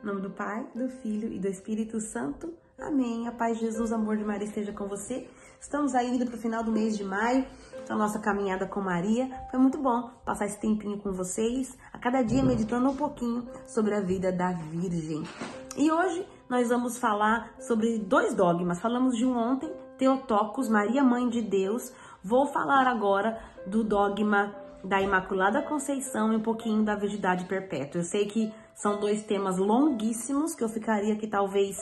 Em nome do Pai, do Filho e do Espírito Santo. Amém. A paz de Jesus, amor de Maria esteja com você. Estamos aí indo para o final do mês de maio, então nossa caminhada com Maria. Foi muito bom passar esse tempinho com vocês, a cada dia meditando um pouquinho sobre a vida da Virgem. E hoje nós vamos falar sobre dois dogmas. Falamos de um ontem, Teotocos, Maria Mãe de Deus. Vou falar agora do dogma da Imaculada Conceição e um pouquinho da Virgindade Perpétua. Eu sei que são dois temas longuíssimos que eu ficaria aqui talvez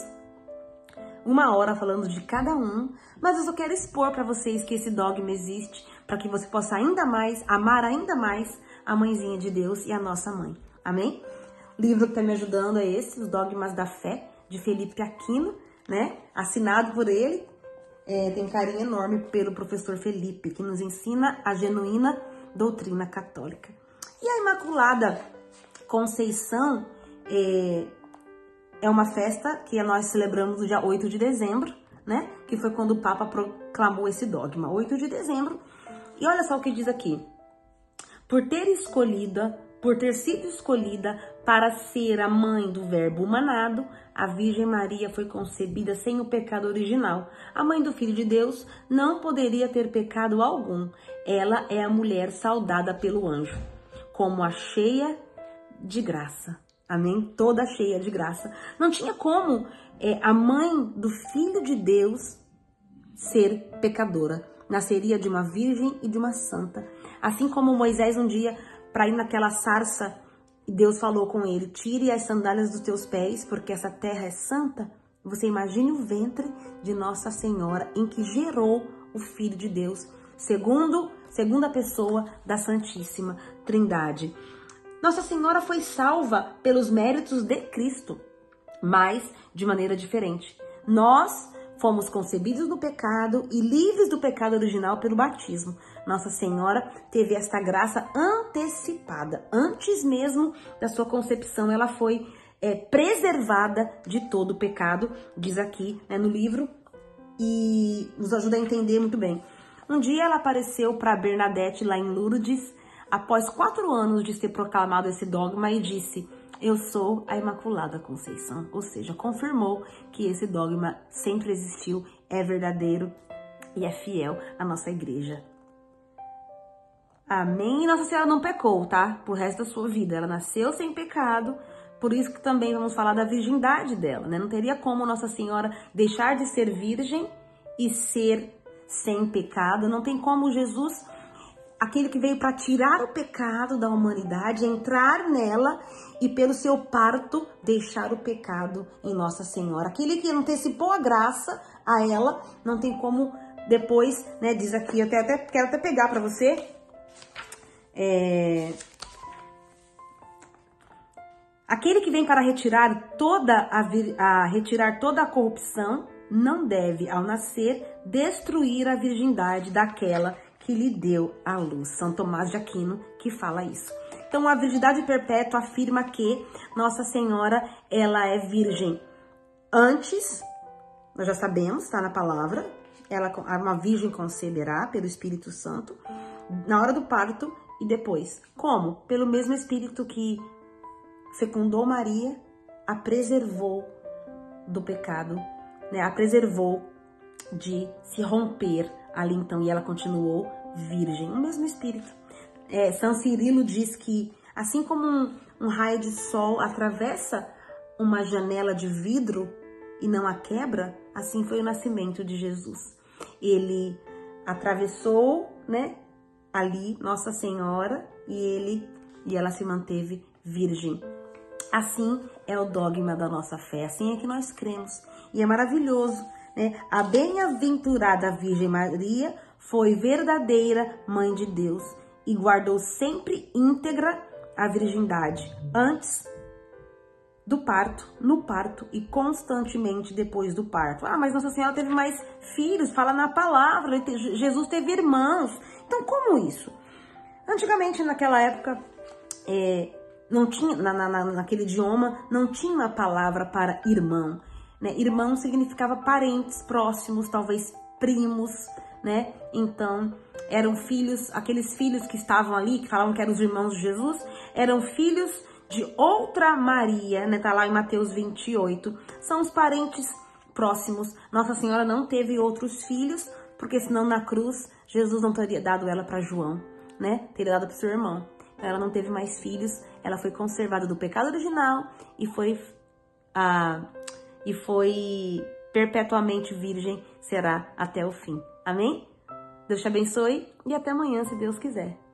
uma hora falando de cada um, mas eu só quero expor para vocês que esse dogma existe para que você possa ainda mais amar ainda mais a mãezinha de Deus e a nossa mãe. Amém? O livro que está me ajudando é esse, Os Dogmas da Fé, de Felipe Aquino, né? Assinado por ele. É, tem carinho enorme pelo professor Felipe, que nos ensina a genuína doutrina católica. E a Imaculada Conceição é, é uma festa que nós celebramos no dia 8 de dezembro, né? Que foi quando o Papa proclamou esse dogma, 8 de dezembro. E olha só o que diz aqui. Por ter escolhida, por ter sido escolhida para ser a mãe do Verbo humanado, a Virgem Maria foi concebida sem o pecado original. A mãe do Filho de Deus não poderia ter pecado algum. Ela é a mulher saudada pelo anjo, como a cheia de graça. Amém? Toda cheia de graça. Não tinha como é, a mãe do Filho de Deus ser pecadora. Nasceria de uma virgem e de uma santa. Assim como Moisés um dia, para ir naquela sarça, Deus falou com ele: tire as sandálias dos teus pés, porque essa terra é santa. Você imagine o ventre de Nossa Senhora em que gerou o Filho de Deus, segundo segunda pessoa da Santíssima Trindade. Nossa Senhora foi salva pelos méritos de Cristo, mas de maneira diferente. Nós fomos concebidos do pecado e livres do pecado original pelo batismo. Nossa Senhora teve esta graça antecipada. Antes mesmo da sua concepção, ela foi é, preservada de todo o pecado, diz aqui né, no livro, e nos ajuda a entender muito bem. Um dia ela apareceu para Bernadette lá em Lourdes após quatro anos de ser proclamado esse dogma e disse: Eu sou a Imaculada Conceição. Ou seja, confirmou que esse dogma sempre existiu, é verdadeiro e é fiel à nossa igreja. Amém? Nossa Senhora não pecou, tá? Por resto da sua vida. Ela nasceu sem pecado. Por isso que também vamos falar da virgindade dela, né? Não teria como Nossa Senhora deixar de ser virgem e ser sem pecado. Não tem como Jesus aquele que veio para tirar o pecado da humanidade, entrar nela e pelo seu parto deixar o pecado em Nossa Senhora. Aquele que antecipou a graça a ela, não tem como depois, né, diz aqui, eu até, até quero até pegar para você. É... Aquele que vem para retirar toda a, a retirar toda a corrupção não deve, ao nascer, destruir a virgindade daquela que lhe deu a luz. São Tomás de Aquino que fala isso. Então, a virgindade perpétua afirma que Nossa Senhora, ela é virgem antes, nós já sabemos, está na palavra, ela uma virgem conceberá pelo Espírito Santo, na hora do parto e depois. Como? Pelo mesmo Espírito que fecundou Maria, a preservou do pecado, né? A preservou de se romper ali então e ela continuou virgem, o mesmo espírito. É, São Cirilo diz que assim como um, um raio de sol atravessa uma janela de vidro e não a quebra, assim foi o nascimento de Jesus. Ele atravessou, né, ali Nossa Senhora e ele e ela se manteve virgem. Assim é o dogma da nossa fé, assim é que nós cremos. E é maravilhoso né? A bem-aventurada Virgem Maria foi verdadeira mãe de Deus e guardou sempre íntegra a virgindade antes do parto, no parto e constantemente depois do parto. Ah, mas Nossa Senhora teve mais filhos, fala na palavra, Jesus teve irmãos. Então, como isso? Antigamente, naquela época, é, não tinha, na, na, naquele idioma, não tinha uma palavra para irmão. Né? Irmão significava parentes próximos, talvez primos, né? Então, eram filhos, aqueles filhos que estavam ali, que falavam que eram os irmãos de Jesus, eram filhos de outra Maria, né? Tá lá em Mateus 28. São os parentes próximos. Nossa Senhora não teve outros filhos, porque senão na cruz Jesus não teria dado ela para João, né? Teria dado para seu irmão. Então, ela não teve mais filhos, ela foi conservada do pecado original e foi a e foi perpetuamente virgem será até o fim. Amém? Deus te abençoe e até amanhã, se Deus quiser.